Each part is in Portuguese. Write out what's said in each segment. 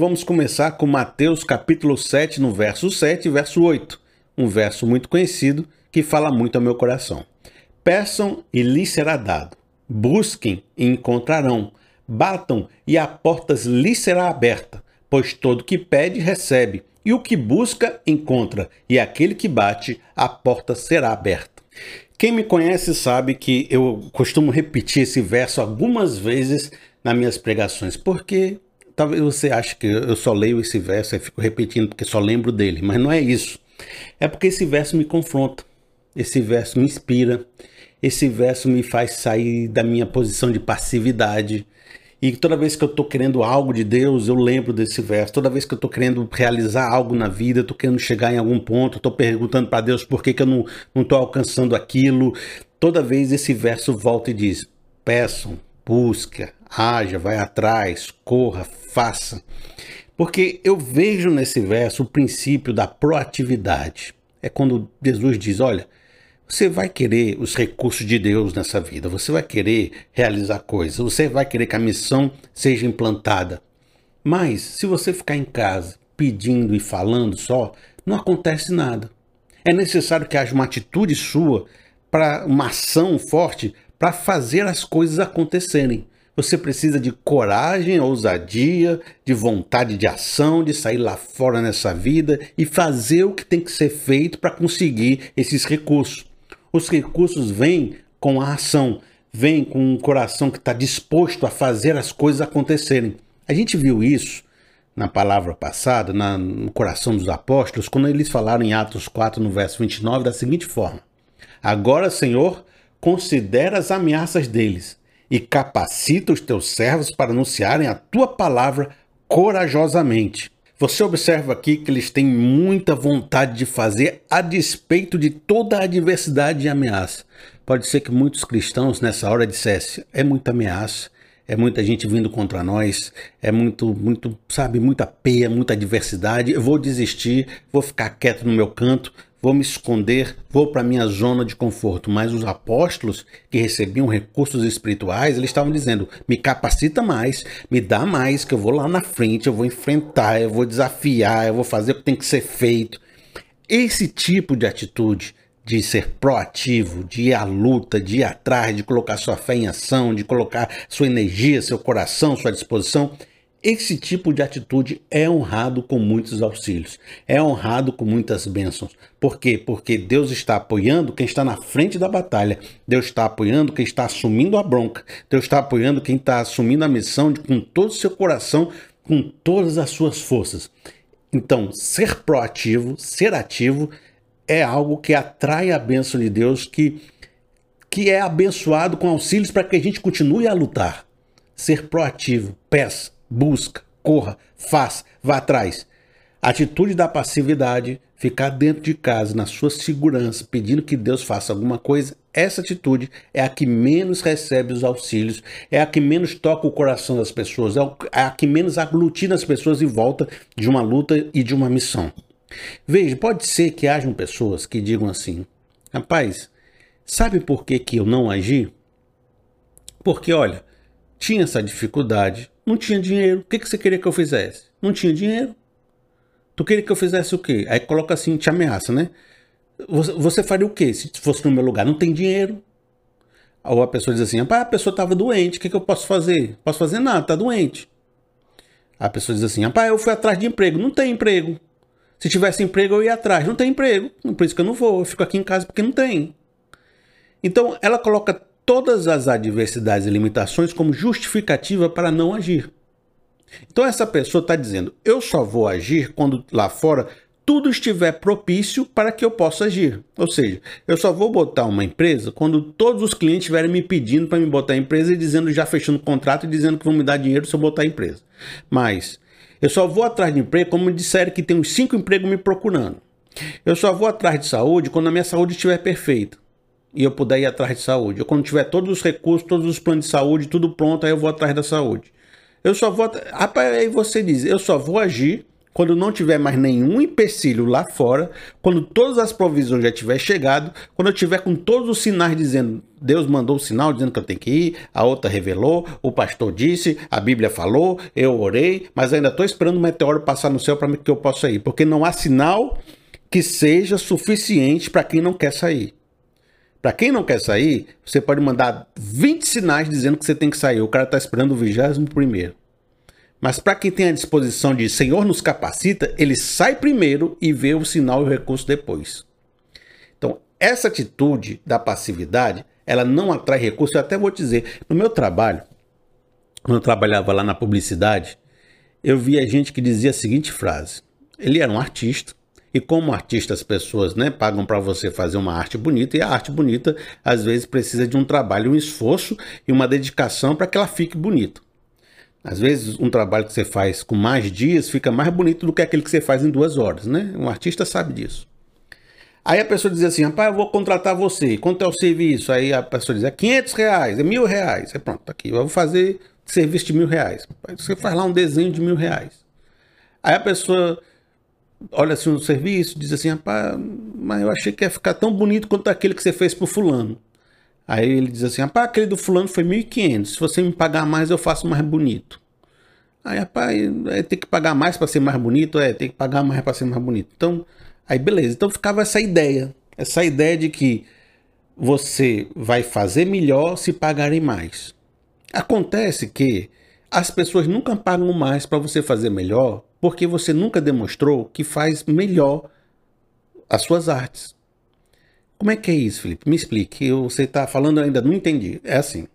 Vamos começar com Mateus capítulo 7, no verso 7 e verso 8. Um verso muito conhecido que fala muito ao meu coração. Peçam e lhes será dado. Busquem e encontrarão. Batam e a porta lhes será aberta. Pois todo que pede, recebe. E o que busca, encontra. E aquele que bate, a porta será aberta. Quem me conhece sabe que eu costumo repetir esse verso algumas vezes nas minhas pregações, porque Talvez você ache que eu só leio esse verso e fico repetindo porque só lembro dele, mas não é isso. É porque esse verso me confronta, esse verso me inspira, esse verso me faz sair da minha posição de passividade. E toda vez que eu estou querendo algo de Deus, eu lembro desse verso. Toda vez que eu estou querendo realizar algo na vida, estou querendo chegar em algum ponto, estou perguntando para Deus por que, que eu não estou alcançando aquilo. Toda vez esse verso volta e diz: peçam, busca, haja, vai atrás, corra, faça. Porque eu vejo nesse verso o princípio da proatividade. É quando Jesus diz: olha, você vai querer os recursos de Deus nessa vida, você vai querer realizar coisas, você vai querer que a missão seja implantada. Mas se você ficar em casa pedindo e falando só, não acontece nada. É necessário que haja uma atitude sua para uma ação forte para fazer as coisas acontecerem. Você precisa de coragem, ousadia, de vontade de ação, de sair lá fora nessa vida e fazer o que tem que ser feito para conseguir esses recursos. Os recursos vêm com a ação, vêm com um coração que está disposto a fazer as coisas acontecerem. A gente viu isso na palavra passada, na, no coração dos apóstolos, quando eles falaram em Atos 4, no verso 29, da seguinte forma: Agora, Senhor, considera as ameaças deles e capacita os teus servos para anunciarem a tua palavra corajosamente. Você observa aqui que eles têm muita vontade de fazer a despeito de toda a adversidade e ameaça. Pode ser que muitos cristãos nessa hora dissessem: é muita ameaça, é muita gente vindo contra nós, é muito, muito, sabe, muita peia, muita adversidade. Eu vou desistir, vou ficar quieto no meu canto, vou me esconder, vou para minha zona de conforto. Mas os apóstolos que recebiam recursos espirituais, eles estavam dizendo: me capacita mais, me dá mais, que eu vou lá na frente, eu vou enfrentar, eu vou desafiar, eu vou fazer o que tem que ser feito. Esse tipo de atitude de ser proativo, de ir à luta, de ir atrás, de colocar sua fé em ação, de colocar sua energia, seu coração, sua disposição, esse tipo de atitude é honrado com muitos auxílios, é honrado com muitas bênçãos. Por quê? Porque Deus está apoiando quem está na frente da batalha, Deus está apoiando quem está assumindo a bronca, Deus está apoiando quem está assumindo a missão de, com todo o seu coração, com todas as suas forças. Então, ser proativo, ser ativo, é algo que atrai a bênção de Deus, que, que é abençoado com auxílios para que a gente continue a lutar. Ser proativo, peça busca, corra, faça, vá atrás. A atitude da passividade, ficar dentro de casa, na sua segurança, pedindo que Deus faça alguma coisa, essa atitude é a que menos recebe os auxílios, é a que menos toca o coração das pessoas, é, é a que menos aglutina as pessoas em volta de uma luta e de uma missão. Veja, pode ser que hajam pessoas que digam assim: rapaz, sabe por que, que eu não agi? Porque, olha, tinha essa dificuldade, não tinha dinheiro. O que, que você queria que eu fizesse? Não tinha dinheiro. Tu queria que eu fizesse o quê? Aí coloca assim, te ameaça, né? Você, você faria o quê se fosse no meu lugar? Não tem dinheiro. Ou a pessoa diz assim, a pessoa estava doente, o que, que eu posso fazer? Posso fazer nada, tá doente. A pessoa diz assim, rapaz, eu fui atrás de emprego. Não tem emprego. Se tivesse emprego, eu ia atrás. Não tem emprego. Por isso que eu não vou. Eu fico aqui em casa porque não tem. Então, ela coloca todas as adversidades e limitações como justificativa para não agir. Então essa pessoa está dizendo: eu só vou agir quando lá fora tudo estiver propício para que eu possa agir. Ou seja, eu só vou botar uma empresa quando todos os clientes estiverem me pedindo para me botar a empresa e dizendo, já fechando o contrato e dizendo que vão me dar dinheiro se eu botar a empresa. Mas eu só vou atrás de emprego como me disseram que tem uns cinco empregos me procurando. Eu só vou atrás de saúde quando a minha saúde estiver perfeita e eu puder ir atrás de saúde. Eu, quando tiver todos os recursos, todos os planos de saúde, tudo pronto, aí eu vou atrás da saúde. Eu só vou. Rapaz, aí você diz, eu só vou agir quando não tiver mais nenhum empecilho lá fora, quando todas as provisões já tiver chegado, quando eu tiver com todos os sinais dizendo, Deus mandou o sinal dizendo que eu tenho que ir, a outra revelou, o pastor disse, a Bíblia falou, eu orei, mas ainda estou esperando o meteoro passar no céu para que eu possa ir, porque não há sinal que seja suficiente para quem não quer sair. Para quem não quer sair, você pode mandar 20 sinais dizendo que você tem que sair. O cara está esperando o vigésimo primeiro. Mas para quem tem a disposição de Senhor nos capacita, ele sai primeiro e vê o sinal e o recurso depois. Então, essa atitude da passividade, ela não atrai recurso. Eu até vou dizer, no meu trabalho, quando eu trabalhava lá na publicidade, eu via gente que dizia a seguinte frase: ele era um artista, e como artista, as pessoas né, pagam para você fazer uma arte bonita, e a arte bonita às vezes precisa de um trabalho, um esforço e uma dedicação para que ela fique bonita. Às vezes, um trabalho que você faz com mais dias fica mais bonito do que aquele que você faz em duas horas, né? Um artista sabe disso. Aí a pessoa diz assim, rapaz, eu vou contratar você. Quanto é o serviço? Aí a pessoa diz, é 500 reais, é mil reais. Aí pronto, tá aqui, eu vou fazer serviço de mil reais. Você faz lá um desenho de mil reais. Aí a pessoa olha assim no serviço, diz assim, rapaz, mas eu achei que ia ficar tão bonito quanto aquele que você fez pro fulano. Aí ele diz assim, rapaz, aquele do fulano foi 1.500, se você me pagar mais eu faço mais bonito. Aí, rapaz, é, tem que pagar mais para ser mais bonito? É, tem que pagar mais para ser mais bonito. Então, aí beleza. Então ficava essa ideia, essa ideia de que você vai fazer melhor se pagarem mais. Acontece que as pessoas nunca pagam mais para você fazer melhor porque você nunca demonstrou que faz melhor as suas artes. Como é que é isso, Felipe? Me explique. Você está falando, eu ainda não entendi. É assim.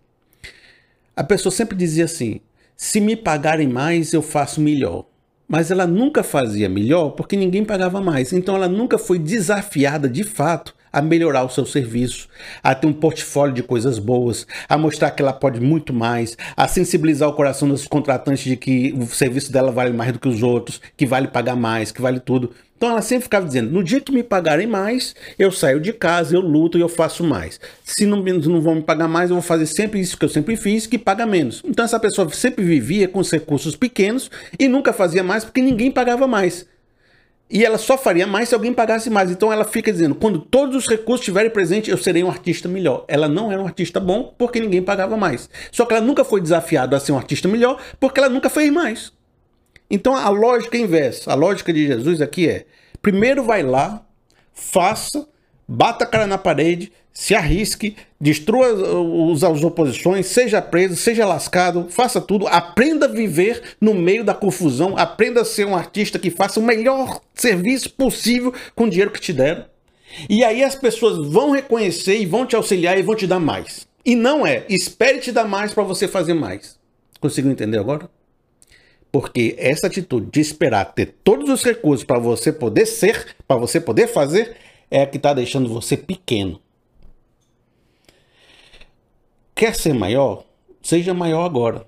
A pessoa sempre dizia assim: se me pagarem mais, eu faço melhor. Mas ela nunca fazia melhor porque ninguém pagava mais. Então ela nunca foi desafiada de fato a melhorar o seu serviço, a ter um portfólio de coisas boas, a mostrar que ela pode muito mais, a sensibilizar o coração dos contratantes de que o serviço dela vale mais do que os outros, que vale pagar mais, que vale tudo. Então ela sempre ficava dizendo: no dia que me pagarem mais, eu saio de casa, eu luto e eu faço mais. Se não, não vão me pagar mais, eu vou fazer sempre isso que eu sempre fiz, que paga menos. Então essa pessoa sempre vivia com os recursos pequenos e nunca fazia mais porque ninguém pagava mais. E ela só faria mais se alguém pagasse mais. Então ela fica dizendo: quando todos os recursos estiverem presentes, eu serei um artista melhor. Ela não era um artista bom porque ninguém pagava mais. Só que ela nunca foi desafiada a ser um artista melhor porque ela nunca fez mais. Então a lógica é inversa. A lógica de Jesus aqui é: primeiro vai lá, faça, bata a cara na parede, se arrisque, destrua os, as oposições, seja preso, seja lascado, faça tudo, aprenda a viver no meio da confusão, aprenda a ser um artista que faça o melhor serviço possível com o dinheiro que te deram. E aí as pessoas vão reconhecer e vão te auxiliar e vão te dar mais. E não é, espere te dar mais para você fazer mais. Conseguiu entender agora? Porque essa atitude de esperar ter todos os recursos para você poder ser, para você poder fazer, é a que está deixando você pequeno. Quer ser maior? Seja maior agora.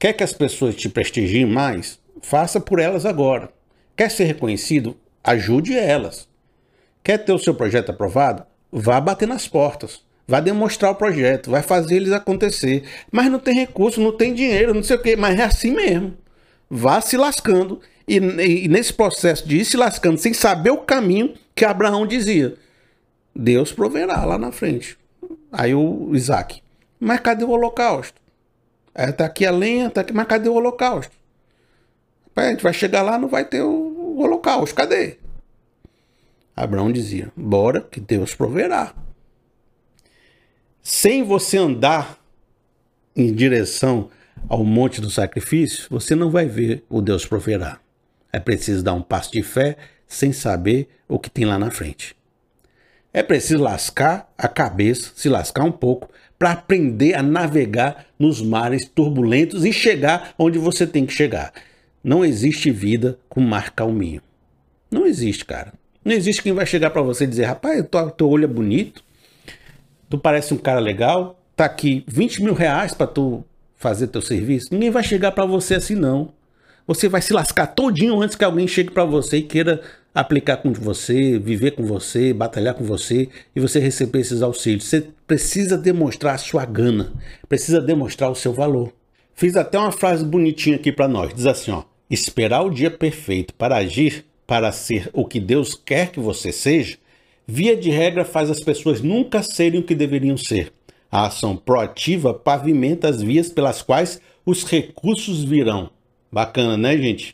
Quer que as pessoas te prestigiem mais? Faça por elas agora. Quer ser reconhecido? Ajude elas. Quer ter o seu projeto aprovado? Vá bater nas portas. Vá demonstrar o projeto, vai fazer eles acontecer. Mas não tem recurso, não tem dinheiro, não sei o quê, mas é assim mesmo. Vá se lascando. E, e nesse processo de ir se lascando, sem saber o caminho que Abraão dizia, Deus proverá lá na frente. Aí o Isaac, mas cadê o holocausto? É, tá aqui a lenha, tá aqui, mas cadê o holocausto? A gente vai chegar lá, não vai ter o holocausto, cadê? Abraão dizia: Bora, que Deus proverá. Sem você andar em direção ao monte do sacrifício, você não vai ver o Deus proverá. É preciso dar um passo de fé sem saber o que tem lá na frente. É preciso lascar a cabeça, se lascar um pouco, para aprender a navegar nos mares turbulentos e chegar onde você tem que chegar. Não existe vida com mar calminho. Não existe, cara. Não existe quem vai chegar para você e dizer: rapaz, teu, teu olho é bonito, tu parece um cara legal, tá aqui 20 mil reais para tu fazer teu serviço. Ninguém vai chegar para você assim, não. Você vai se lascar todinho antes que alguém chegue para você e queira aplicar com você, viver com você, batalhar com você e você receber esses auxílios. Você precisa demonstrar a sua gana, precisa demonstrar o seu valor. Fiz até uma frase bonitinha aqui para nós. Diz assim, ó: Esperar o dia perfeito para agir, para ser o que Deus quer que você seja, via de regra faz as pessoas nunca serem o que deveriam ser. A ação proativa pavimenta as vias pelas quais os recursos virão. Bacana, né, gente?